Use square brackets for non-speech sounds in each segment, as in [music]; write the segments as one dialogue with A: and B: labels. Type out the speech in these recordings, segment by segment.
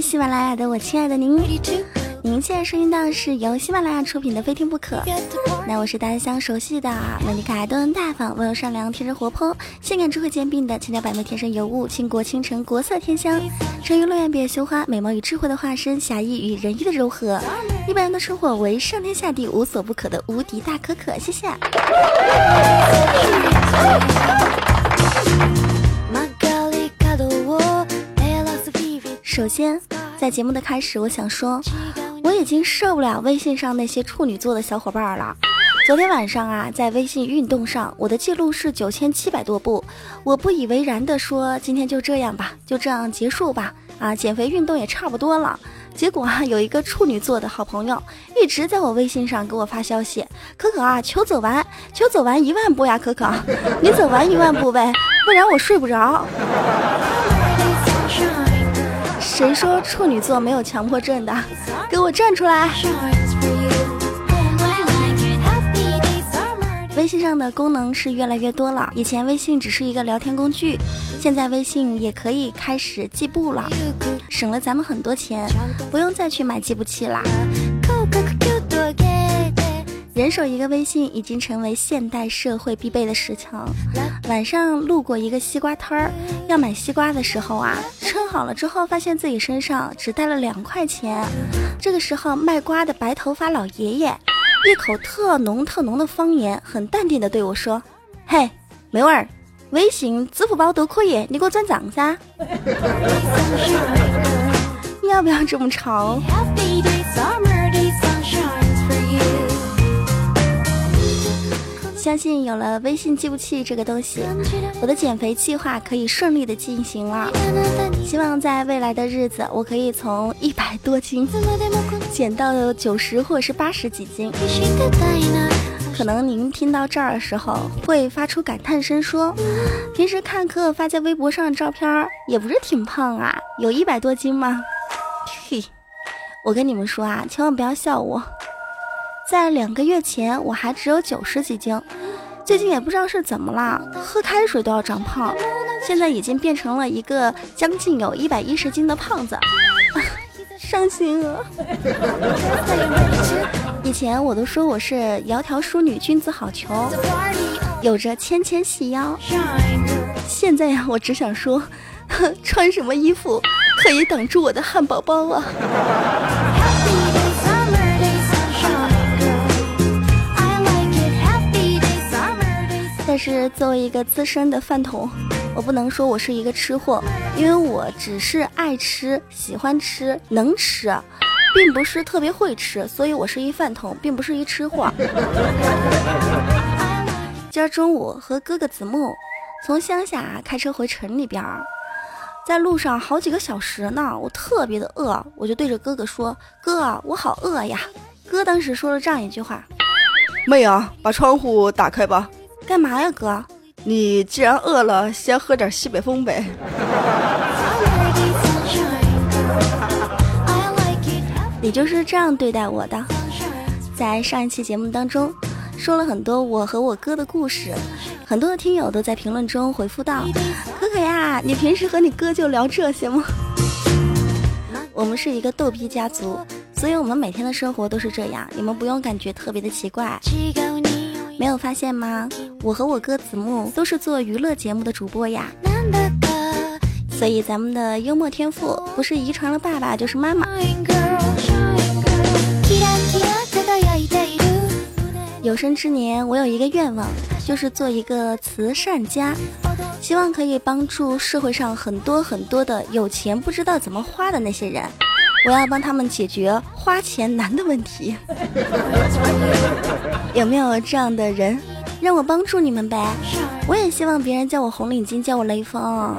A: 喜马拉雅的我亲爱的您，您现在收听到的是由喜马拉雅出品的《非听不可》。那我是大家相熟悉的美丽可爱、端大方、温柔善良、天真活泼、性感智慧兼并的千娇百媚、天生尤物、倾国倾城、国色天香、沉鱼落雁、闭月羞花、美貌与智慧的化身、侠义与仁义的柔和、一般人的生活为上天下地无所不可的无敌大可可。谢谢。首先，在节目的开始，我想说，我已经受不了微信上那些处女座的小伙伴了。昨天晚上啊，在微信运动上，我的记录是九千七百多步。我不以为然的说，今天就这样吧，就这样结束吧。啊，减肥运动也差不多了。结果啊，有一个处女座的好朋友一直在我微信上给我发消息：“可可啊，求走完，求走完一万步呀，可可，你走完一万步呗，不然我睡不着。”谁说处女座没有强迫症的？给我站出来！微信上的功能是越来越多了，以前微信只是一个聊天工具，现在微信也可以开始计步了，省了咱们很多钱，不用再去买计步器啦。人手一个微信已经成为现代社会必备的事情。晚上路过一个西瓜摊儿，要买西瓜的时候啊，称好了之后，发现自己身上只带了两块钱。这个时候，卖瓜的白头发老爷爷一口特浓特浓的方言，很淡定的对我说：“嘿，妹儿，微信、支付宝都可以，你给我转账噻。要不要这么潮？”相信有了微信计步器这个东西，我的减肥计划可以顺利的进行了。希望在未来的日子，我可以从一百多斤 [laughs] 减到九十或者是八十几斤。可能您听到这儿的时候会发出感叹声，说：“ [laughs] 平时看可可发在微博上的照片也不是挺胖啊，有一百多斤吗？”嘿，我跟你们说啊，千万不要笑我。在两个月前，我还只有九十几斤，最近也不知道是怎么了，喝开水都要长胖，现在已经变成了一个将近有一百一十斤的胖子，[laughs] 伤心啊！[laughs] 以前我都说我是窈窕淑女，君子好逑，有着纤纤细腰，现在呀，我只想说，[laughs] 穿什么衣服可以挡住我的汉堡包啊？但是作为一个资深的饭桶，我不能说我是一个吃货，因为我只是爱吃、喜欢吃、能吃，并不是特别会吃，所以我是一饭桶，并不是一吃货。[laughs] 今儿中午和哥哥子木从乡下开车回城里边，在路上好几个小时呢，我特别的饿，我就对着哥哥说：“哥，我好饿呀！”哥当时说了这样一句话：“
B: 妹啊，把窗户打开吧。”
A: 干嘛呀，哥？
B: 你既然饿了，先喝点西北风呗。[laughs]
A: 你就是这样对待我的。在上一期节目当中，说了很多我和我哥的故事，很多的听友都在评论中回复道：“可可呀，你平时和你哥就聊这些吗？” [laughs] 我们是一个逗逼家族，所以我们每天的生活都是这样，你们不用感觉特别的奇怪。没有发现吗？我和我哥子木都是做娱乐节目的主播呀，所以咱们的幽默天赋不是遗传了爸爸就是妈妈。有生之年，我有一个愿望，就是做一个慈善家，希望可以帮助社会上很多很多的有钱不知道怎么花的那些人。我要帮他们解决花钱难的问题，[laughs] 有没有这样的人让我帮助你们呗？我也希望别人叫我红领巾，叫我雷锋。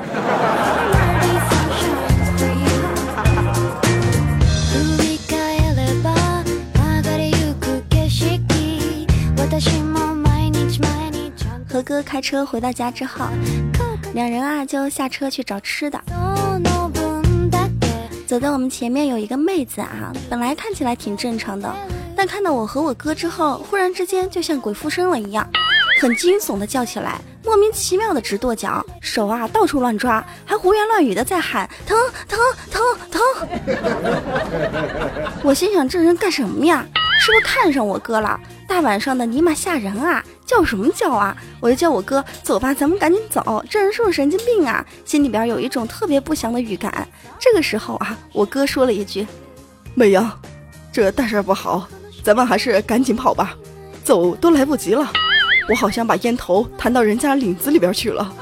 A: 和哥开车回到家之后，两人啊就下车去找吃的。走在我们前面有一个妹子啊，本来看起来挺正常的，但看到我和我哥之后，忽然之间就像鬼附身了一样，很惊悚的叫起来：“莫名其妙的直跺脚，手啊到处乱抓，还胡言乱语的在喊疼疼疼疼。[laughs] 我心想这人干什么呀？是不是看上我哥了？大晚上的尼玛吓人啊！叫什么叫啊？我就叫我哥走吧，咱们赶紧走。这人是不是神经病啊？心里边有一种特别不祥的预感。这个时候啊，我哥说了一句：“
B: 美阳，这大事不好，咱们还是赶紧跑吧，走都来不及了。我好像把烟头弹到人家领子里边去了。”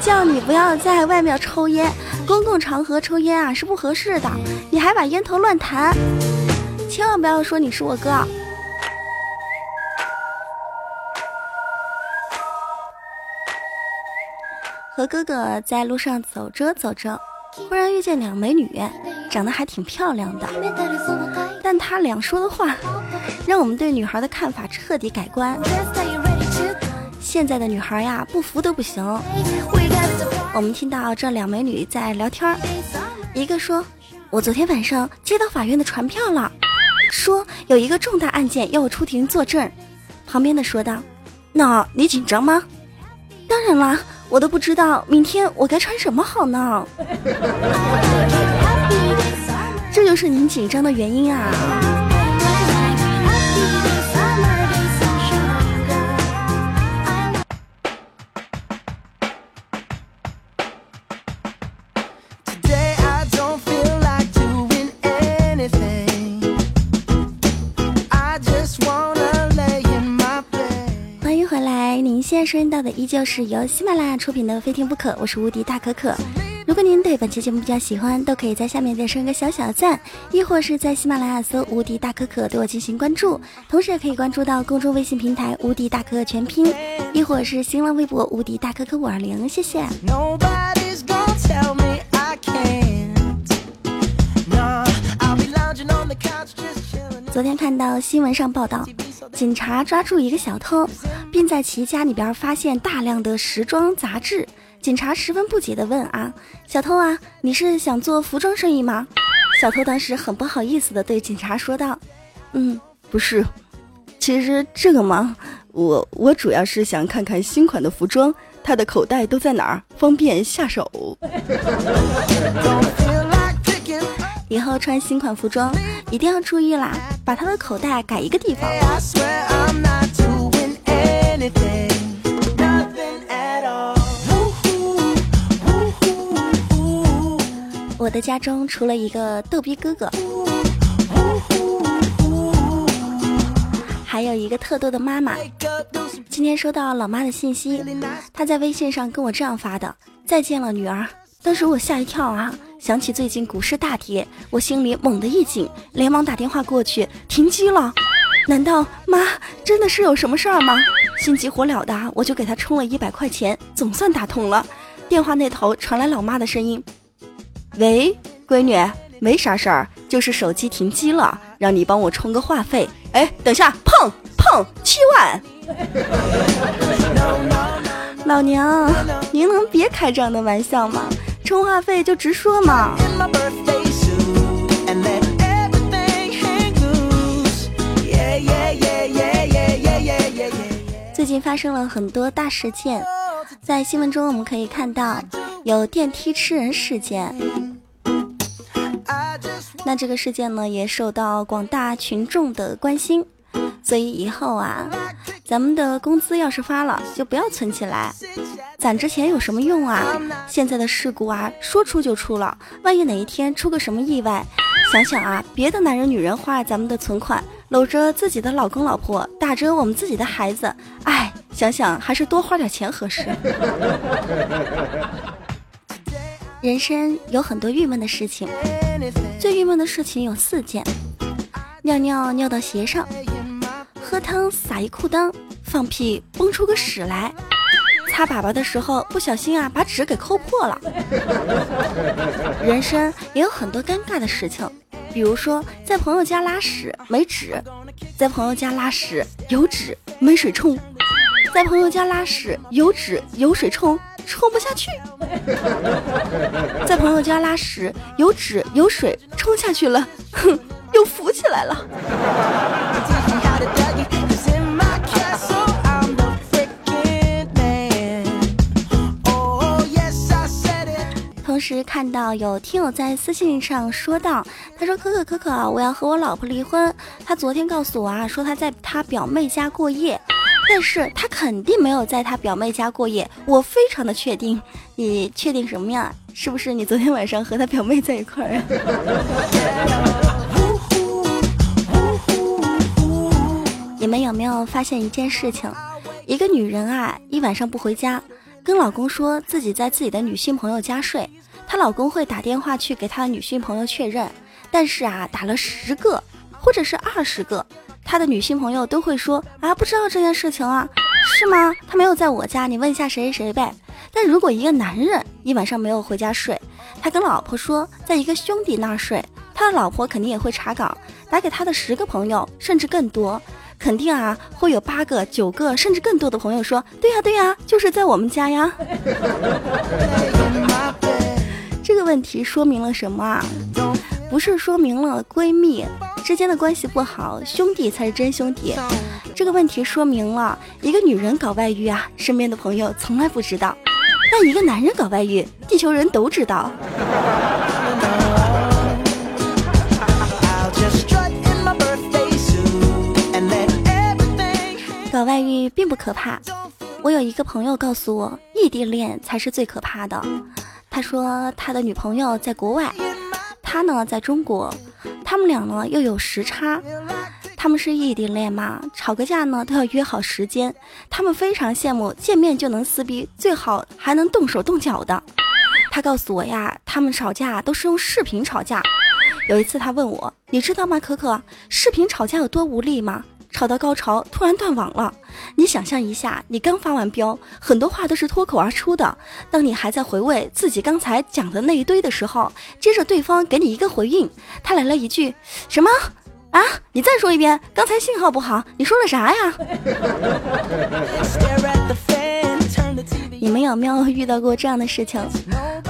A: 叫你不要在外面抽烟，公共场合抽烟啊是不合适的。你还把烟头乱弹，千万不要说你是我哥。和哥哥在路上走着走着，忽然遇见两美女，长得还挺漂亮的。但她俩说的话，让我们对女孩的看法彻底改观。现在的女孩呀，不服都不行。我们听到这两美女在聊天，一个说：“我昨天晚上接到法院的传票了，说有一个重大案件要我出庭作证。”旁边的说道：“那你紧张吗？”“当然啦，我都不知道明天我该穿什么好呢。[laughs] ”这就是您紧张的原因啊。到的依旧是由喜马拉雅出品的《非听不可》，我是无敌大可可。如果您对本期节目比较喜欢，都可以在下面点上一个小小赞，亦或是在喜马拉雅搜“无敌大可可”对我进行关注，同时也可以关注到公众微信平台“无敌大可可全拼”，亦或是新浪微博“无敌大可可五二零”。谢谢。昨天看到新闻上报道，警察抓住一个小偷，并在其家里边发现大量的时装杂志。警察十分不解地问：“啊，小偷啊，你是想做服装生意吗？”小偷当时很不好意思地对警察说道：“
B: 嗯，不是，其实这个嘛，我我主要是想看看新款的服装，它的口袋都在哪儿，方便下手。” [laughs]
A: 以后穿新款服装一定要注意啦，把它的口袋改一个地方。我的家中除了一个逗逼哥哥，还有一个特逗的妈妈。今天收到老妈的信息，她在微信上跟我这样发的：“再见了，女儿。”当时我吓一跳啊！想起最近股市大跌，我心里猛地一紧，连忙打电话过去，停机了。难道妈真的是有什么事儿吗？心急火燎的，我就给她充了一百块钱，总算打通了。电话那头传来老妈的声音：“
B: 喂，闺女，没啥事儿，就是手机停机了，让你帮我充个话费。哎，等下，碰碰，七万。[laughs]
A: 老娘，您能别开这样的玩笑吗？”充话费就直说嘛。最近发生了很多大事件，在新闻中我们可以看到有电梯吃人事件。那这个事件呢，也受到广大群众的关心。所以以后啊，咱们的工资要是发了，就不要存起来，攒着钱有什么用啊？现在的事故啊，说出就出了，万一哪一天出个什么意外，想想啊，别的男人女人花咱们的存款，搂着自己的老公老婆，打着我们自己的孩子，哎，想想还是多花点钱合适。人生有很多郁闷的事情，最郁闷的事情有四件：尿尿尿到鞋上。喝汤撒一裤裆，放屁崩出个屎来，擦粑粑的时候不小心啊把纸给抠破了。人生也有很多尴尬的事情，比如说在朋友家拉屎没纸，在朋友家拉屎有纸没水冲，在朋友家拉屎有纸有水冲冲不下去，在朋友家拉屎有纸有水冲下去了，哼，又浮起来了。看到有听友在私信上说道：“他说可可可可，我要和我老婆离婚。他昨天告诉我啊，说他在他表妹家过夜，但是他肯定没有在他表妹家过夜，我非常的确定。你确定什么呀？是不是你昨天晚上和他表妹在一块儿？”你们有没有发现一件事情？一个女人啊，一晚上不回家。跟老公说自己在自己的女性朋友家睡，她老公会打电话去给她的女性朋友确认，但是啊，打了十个或者是二十个，她的女性朋友都会说啊，不知道这件事情啊，是吗？他没有在我家，你问一下谁谁谁呗。但如果一个男人一晚上没有回家睡，他跟老婆说在一个兄弟那儿睡，他的老婆肯定也会查岗，打给他的十个朋友甚至更多。肯定啊，会有八个、九个，甚至更多的朋友说：“对呀，对呀，就是在我们家呀。[laughs] ”这个问题说明了什么啊？不是说明了闺蜜之间的关系不好，兄弟才是真兄弟。这个问题说明了一个女人搞外遇啊，身边的朋友从来不知道；但一个男人搞外遇，地球人都知道。搞外遇并不可怕，我有一个朋友告诉我，异地恋才是最可怕的。他说他的女朋友在国外，他呢在中国，他们俩呢又有时差，他们是异地恋嘛，吵个架呢都要约好时间。他们非常羡慕见面就能撕逼，最好还能动手动脚的。他告诉我呀，他们吵架都是用视频吵架。有一次他问我，你知道吗，可可，视频吵架有多无力吗？吵到高潮，突然断网了。你想象一下，你刚发完飙，很多话都是脱口而出的。当你还在回味自己刚才讲的那一堆的时候，接着对方给你一个回应，他来了一句什么啊？你再说一遍，刚才信号不好，你说了啥呀？[laughs] 你们有没有遇到过这样的事情？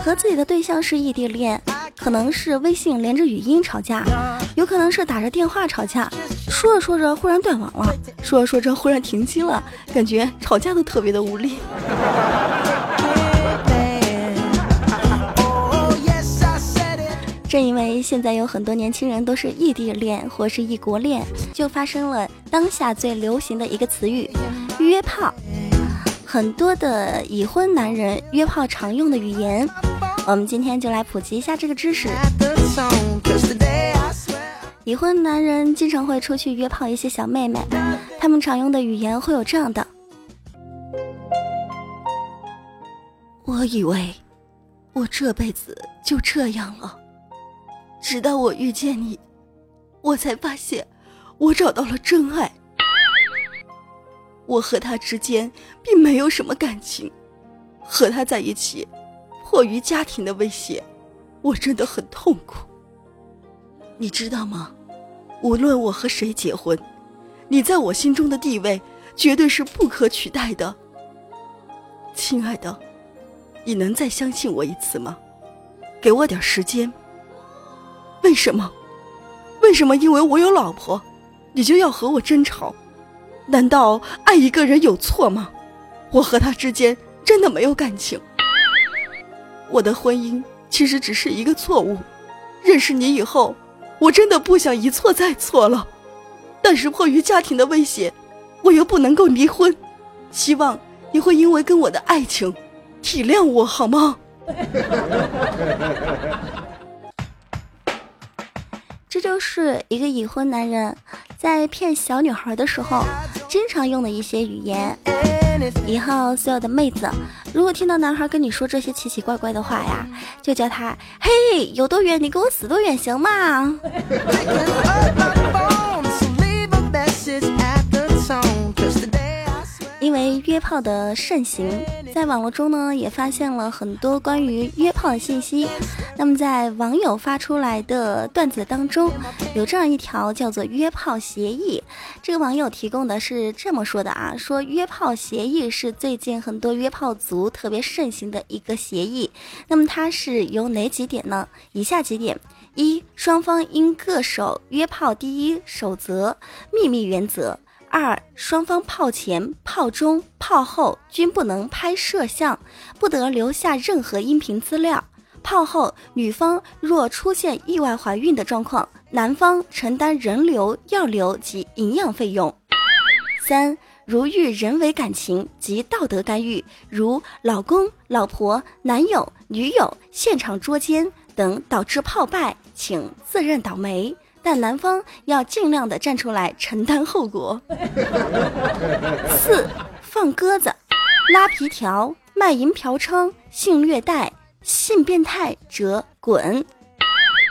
A: 和自己的对象是异地恋，可能是微信连着语音吵架，有可能是打着电话吵架。说着说着，忽然断网了；说着说着，忽然停机了，感觉吵架都特别的无力。正因为现在有很多年轻人都是异地恋或是异国恋，就发生了当下最流行的一个词语——约炮。很多的已婚男人约炮常用的语言，我们今天就来普及一下这个知识。已婚男人经常会出去约炮一些小妹妹，他们常用的语言会有这样的：我以为我这辈子就这样了，直到我遇见你，我才发现我找到了真爱。我和他之间并没有什么感情，和他在一起，迫于家庭的威胁，我真的很痛苦。你知道吗？无论我和谁结婚，你在我心中的地位绝对是不可取代的。亲爱的，你能再相信我一次吗？给我点时间。为什么？为什么？因为我有老婆，你就要和我争吵？难道爱一个人有错吗？我和他之间真的没有感情。我的婚姻其实只是一个错误。认识你以后。我真的不想一错再错了，但是迫于家庭的威胁，我又不能够离婚。希望你会因为跟我的爱情，体谅我好吗？这就是一个已婚男人在骗小女孩的时候经常用的一些语言。以后所有的妹子，如果听到男孩跟你说这些奇奇怪怪的话呀，就叫他嘿，有多远你给我死多远，行吗？因为约炮的盛行，在网络中呢也发现了很多关于约炮的信息。那么在网友发出来的段子当中，有这样一条叫做“约炮协议”。这个网友提供的是这么说的啊：说约炮协议是最近很多约炮族特别盛行的一个协议。那么它是有哪几点呢？以下几点：一、双方应各守约炮第一守则——秘密原则。二、双方炮前、炮中、炮后均不能拍摄像，不得留下任何音频资料。泡后女方若出现意外怀孕的状况，男方承担人流、药流及营养费用。三。如遇人为感情及道德干预，如老公、老婆、男友、女友现场捉奸等导致泡败，请自认倒霉。但男方要尽量的站出来承担后果。四放鸽子、拉皮条、卖淫嫖娼、性虐待、性变态者滚。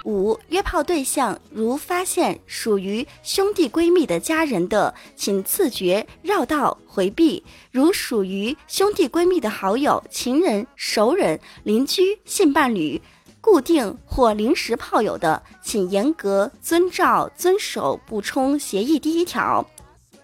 A: 五约炮对象如发现属于兄弟闺蜜的家人的，请自觉绕道回避；如属于兄弟闺蜜的好友、情人、熟人、邻居、性伴侣、固定或临时炮友的，请严格遵照遵守补充协议第一条。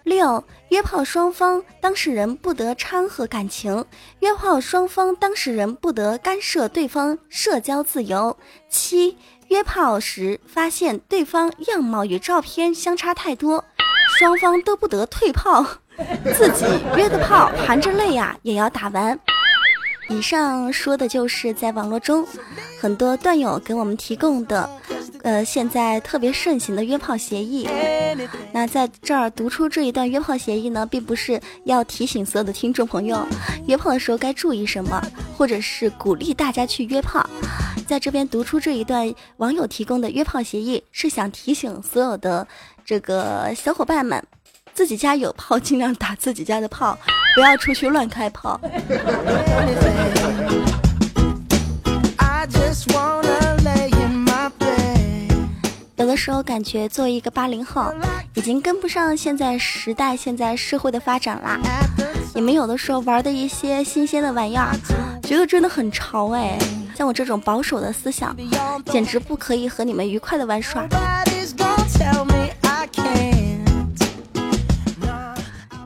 A: 六约炮双方当事人不得掺和感情，约炮双方当事人不得干涉对方社交自由。七。约炮时发现对方样貌与照片相差太多，双方都不得退炮，[laughs] 自己约的炮含着泪呀也要打完。以上说的就是在网络中很多段友给我们提供的。呃，现在特别盛行的约炮协议，那在这儿读出这一段约炮协议呢，并不是要提醒所有的听众朋友，约炮的时候该注意什么，或者是鼓励大家去约炮。在这边读出这一段网友提供的约炮协议，是想提醒所有的这个小伙伴们，自己家有炮，尽量打自己家的炮，不要出去乱开炮。[laughs] 的时候感觉作为一个八零后，已经跟不上现在时代、现在社会的发展啦。你们有的时候玩的一些新鲜的玩意儿，觉得真的很潮哎。像我这种保守的思想，简直不可以和你们愉快的玩耍。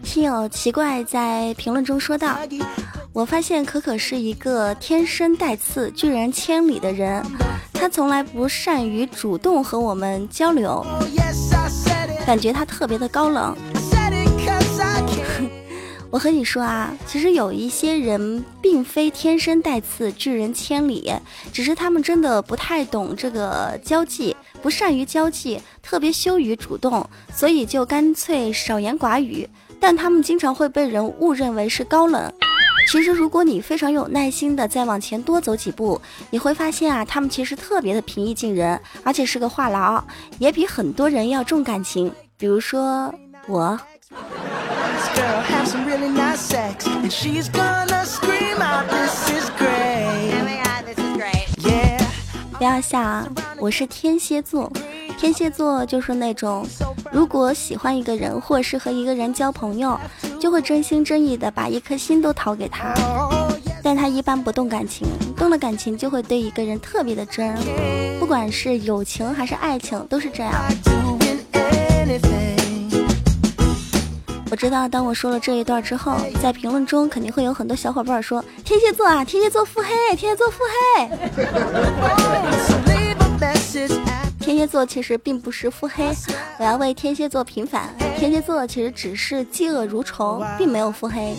A: 听友奇怪在评论中说道：“我发现可可是一个天生带刺、拒人千里的人。”他从来不善于主动和我们交流，感觉他特别的高冷。[laughs] 我和你说啊，其实有一些人并非天生带刺拒人千里，只是他们真的不太懂这个交际，不善于交际，特别羞于主动，所以就干脆少言寡语。但他们经常会被人误认为是高冷。其实，如果你非常有耐心的再往前多走几步，你会发现啊，他们其实特别的平易近人，而且是个话痨，也比很多人要重感情。比如说我。不要笑啊，我是天蝎座。天蝎座就是那种，如果喜欢一个人或是和一个人交朋友，就会真心真意的把一颗心都掏给他。但他一般不动感情，动了感情就会对一个人特别的真，不管是友情还是爱情都是这样。我知道，当我说了这一段之后，在评论中肯定会有很多小伙伴说：“天蝎座啊，天蝎座腹黑，天蝎座腹黑。”天蝎座其实并不是腹黑，我要为天蝎座平反。天蝎座其实只是嫉恶如仇，并没有腹黑。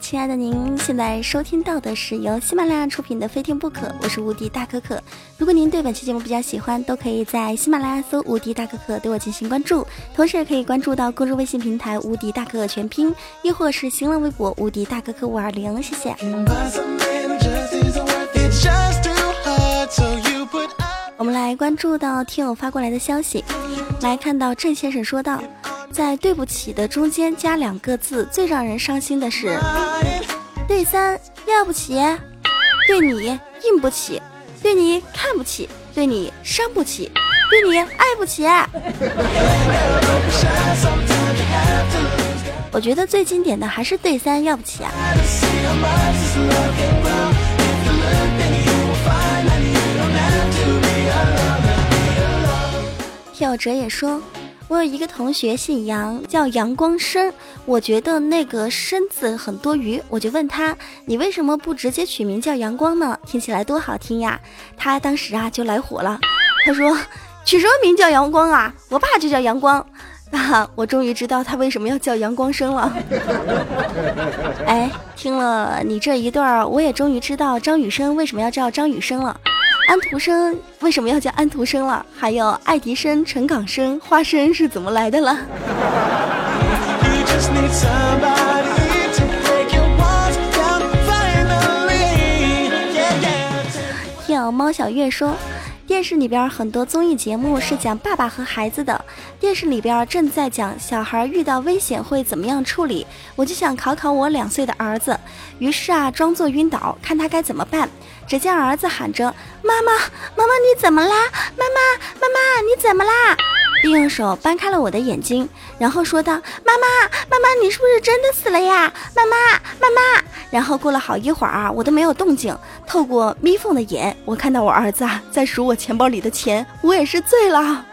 A: 亲爱的您，现在收听到的是由喜马拉雅出品的《非听不可》，我是无敌大可可。如果您对本期节目比较喜欢，都可以在喜马拉雅搜“无敌大可可”对我进行关注，同时也可以关注到公众微信平台“无敌大可可全拼”，亦或是新浪微博“无敌大可可五二零”。谢谢。我们来关注到听友发过来的消息，来看到郑先生说道。在“对不起”的中间加两个字，最让人伤心的是“对三要不起”，对你硬不起，对你看不起，对你伤不起，对你爱不起。我觉得最经典的还是“对三要不起”啊。跳哲也说。我有一个同学姓杨，叫杨光生。我觉得那个“生”字很多余，我就问他：“你为什么不直接取名叫阳光呢？听起来多好听呀！”他当时啊就来火了，他说：“取什么名叫阳光啊？我爸就叫阳光。”啊，我终于知道他为什么要叫阳光生了。哎，听了你这一段，我也终于知道张雨生为什么要叫张雨生了，安徒生为什么要叫安徒生了，还有爱迪生、陈港生、花生是怎么来的了。听猫小月说，电视里边很多综艺节目是讲爸爸和孩子的。电视里边正在讲小孩遇到危险会怎么样处理，我就想考考我两岁的儿子，于是啊，装作晕倒，看他该怎么办。只见儿子喊着：“妈妈，妈妈，你怎么啦？妈妈，妈妈，你怎么啦？”并用手掰开了我的眼睛，然后说道：“妈妈，妈妈，你是不是真的死了呀？妈妈，妈妈。”然后过了好一会儿啊，我都没有动静。透过眯缝的眼，我看到我儿子啊在数我钱包里的钱，我也是醉了。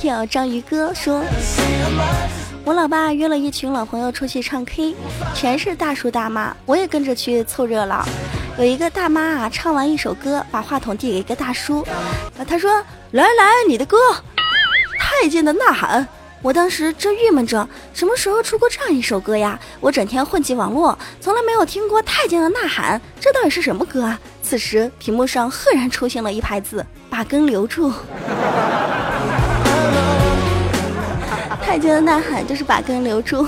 A: 听章鱼哥说。我老爸约了一群老朋友出去唱 K，全是大叔大妈，我也跟着去凑热闹。有一个大妈啊，唱完一首歌，把话筒递给一个大叔，他说：“来来，你的歌，《太监的呐喊》。”我当时正郁闷着，什么时候出过这样一首歌呀？我整天混迹网络，从来没有听过《太监的呐喊》，这到底是什么歌啊？此时屏幕上赫然出现了一排字：“把根留住。”太监的呐喊就是把根留住，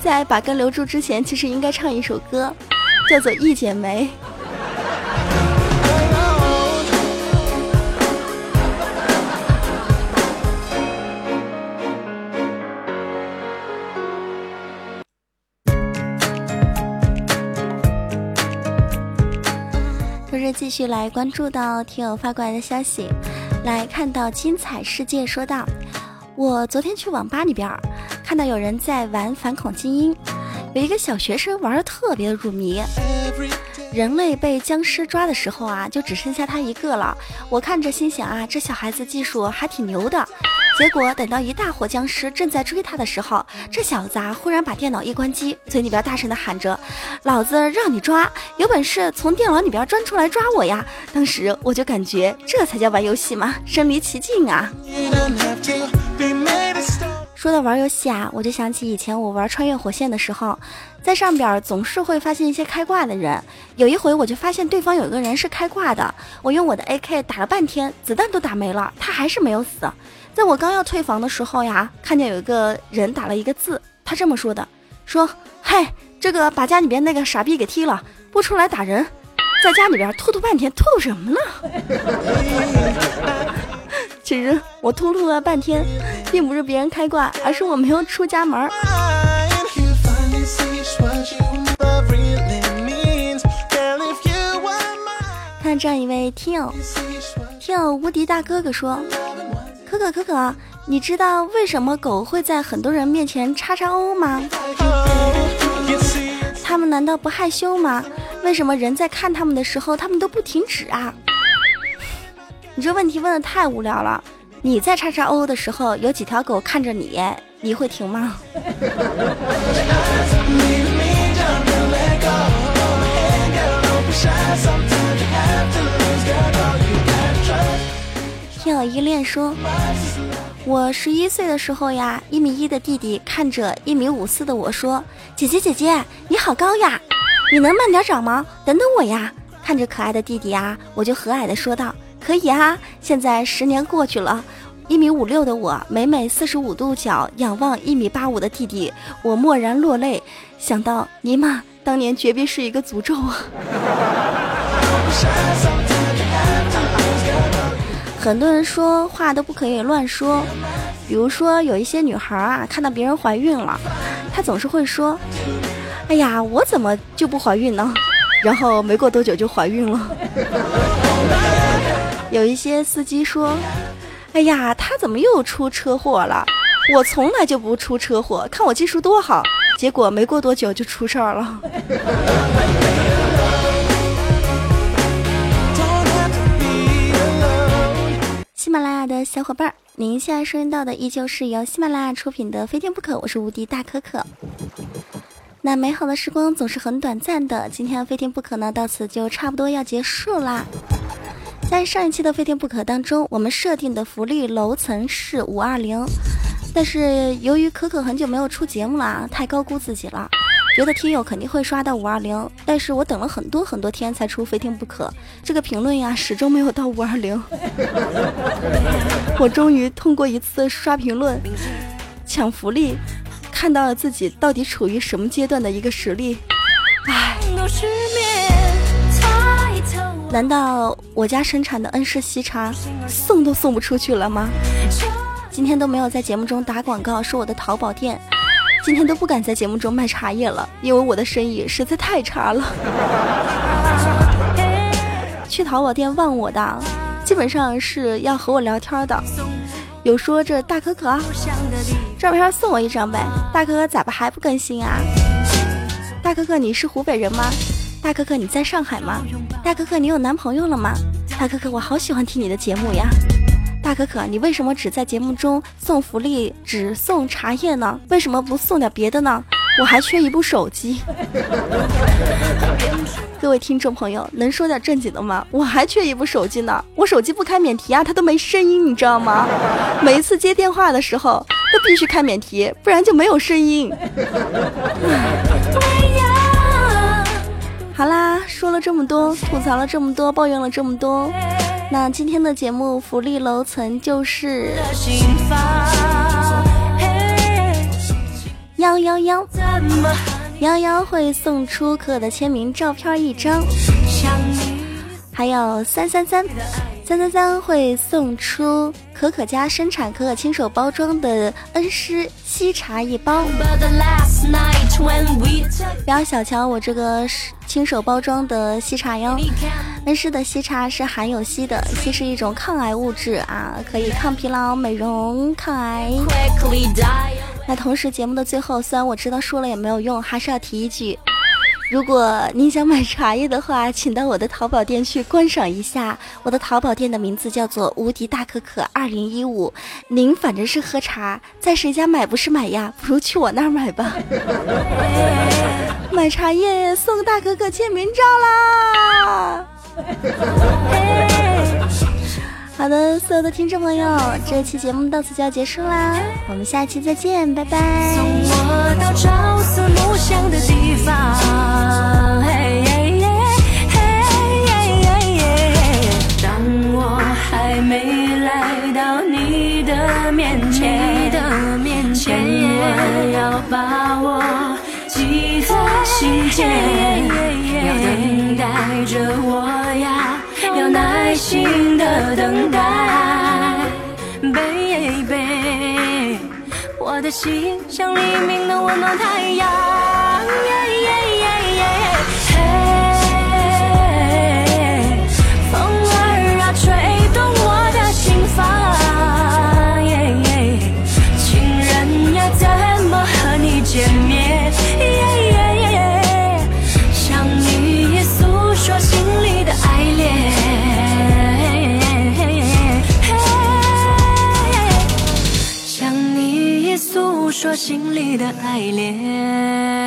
A: 在把根留住之前，其实应该唱一首歌，叫做《一剪梅》。就是继续来关注到听友发过来的消息，来看到精彩世界说道。我昨天去网吧里边，看到有人在玩反恐精英，有一个小学生玩的特别入迷。人类被僵尸抓的时候啊，就只剩下他一个了。我看着心想啊，这小孩子技术还挺牛的。结果等到一大伙僵尸正在追他的时候，这小子啊忽然把电脑一关机，嘴里边大声的喊着：“老子让你抓，有本事从电脑里边钻出来抓我呀！”当时我就感觉这才叫玩游戏嘛，身临其境啊。说到玩游戏啊，我就想起以前我玩穿越火线的时候，在上边总是会发现一些开挂的人。有一回我就发现对方有一个人是开挂的，我用我的 AK 打了半天，子弹都打没了，他还是没有死。在我刚要退房的时候呀，看见有一个人打了一个字，他这么说的：说嗨，这个把家里边那个傻逼给踢了，不出来打人，在家里边吐吐半天，吐什么呢？[laughs] 其实我突突了半天，并不是别人开挂，而是我没有出家门。看这样一位听友，听友无敌大哥哥说：“可可可可，你知道为什么狗会在很多人面前叉叉哦吗？他们难道不害羞吗？为什么人在看他们的时候，他们都不停止啊？”你这问题问的太无聊了。你在叉叉哦的时候，有几条狗看着你，你会停吗？听友依恋说，我十一岁的时候呀，一米一的弟弟看着一米五四的我说：“姐姐姐姐，你好高呀，你能慢点长吗？等等我呀。”看着可爱的弟弟呀，我就和蔼的说道。可以啊！现在十年过去了，一米五六的我，每每四十五度角仰望一米八五的弟弟，我蓦然落泪，想到尼玛当年绝壁是一个诅咒啊！很多人说话都不可以乱说，比如说有一些女孩啊，看到别人怀孕了，她总是会说：“哎呀，我怎么就不怀孕呢？”然后没过多久就怀孕了。有一些司机说：“哎呀，他怎么又出车祸了？我从来就不出车祸，看我技术多好。”结果没过多久就出事儿了。[laughs] 喜马拉雅的小伙伴儿，您现在收听到的依旧是由喜马拉雅出品的《非听不可》，我是无敌大可可。那美好的时光总是很短暂的，今天《非听不可》呢，到此就差不多要结束啦。在上一期的《非听不可》当中，我们设定的福利楼层是五二零，但是由于可可很久没有出节目了，太高估自己了，觉得听友肯定会刷到五二零，但是我等了很多很多天才出《非听不可》，这个评论呀始终没有到五二零。[laughs] 我终于通过一次刷评论抢福利。看到了自己到底处于什么阶段的一个实力，唉，难道我家生产的恩施喜茶送都送不出去了吗？今天都没有在节目中打广告，说我的淘宝店，今天都不敢在节目中卖茶叶了，因为我的生意实在太差了。去淘宝店问我的，基本上是要和我聊天的。有说这大可可，照片送我一张呗。大可可咋不还不更新啊？大可可你是湖北人吗？大哥哥你在上海吗？大哥哥你有男朋友了吗？大哥哥我好喜欢听你的节目呀。大哥哥你为什么只在节目中送福利，只送茶叶呢？为什么不送点别的呢？我还缺一部手机。[laughs] 各位听众朋友，能说点正经的吗？我还缺一部手机呢，我手机不开免提啊，它都没声音，你知道吗？每一次接电话的时候都必须开免提，不然就没有声音。[laughs] 好啦，说了这么多，吐槽了这么多，抱怨了这么多，那今天的节目福利楼层就是幺幺幺。幺幺会送出可可的签名照片一张，还有三三三，三三三会送出可可家生产可可亲手包装的恩施西茶一包。不要小瞧我这个亲手包装的西茶哟，恩施的西茶是含有硒的，硒是一种抗癌物质啊，可以抗疲劳、美容、抗癌。那同时，节目的最后，虽然我知道说了也没有用，还是要提一句：如果您想买茶叶的话，请到我的淘宝店去观赏一下。我的淘宝店的名字叫做“无敌大可可二零一五”。您反正是喝茶，在谁家买不是买呀？不如去我那儿买吧。[laughs] 买茶叶送大可可签名照啦！[laughs] 好的，所有的听众朋友，这期节目到此就要结束啦，我们下期再见，拜拜。送我到朝思暮想的地方。心间，要等待着我呀。心的等待，baby，我的心像黎明的温暖太阳。说心里的爱恋。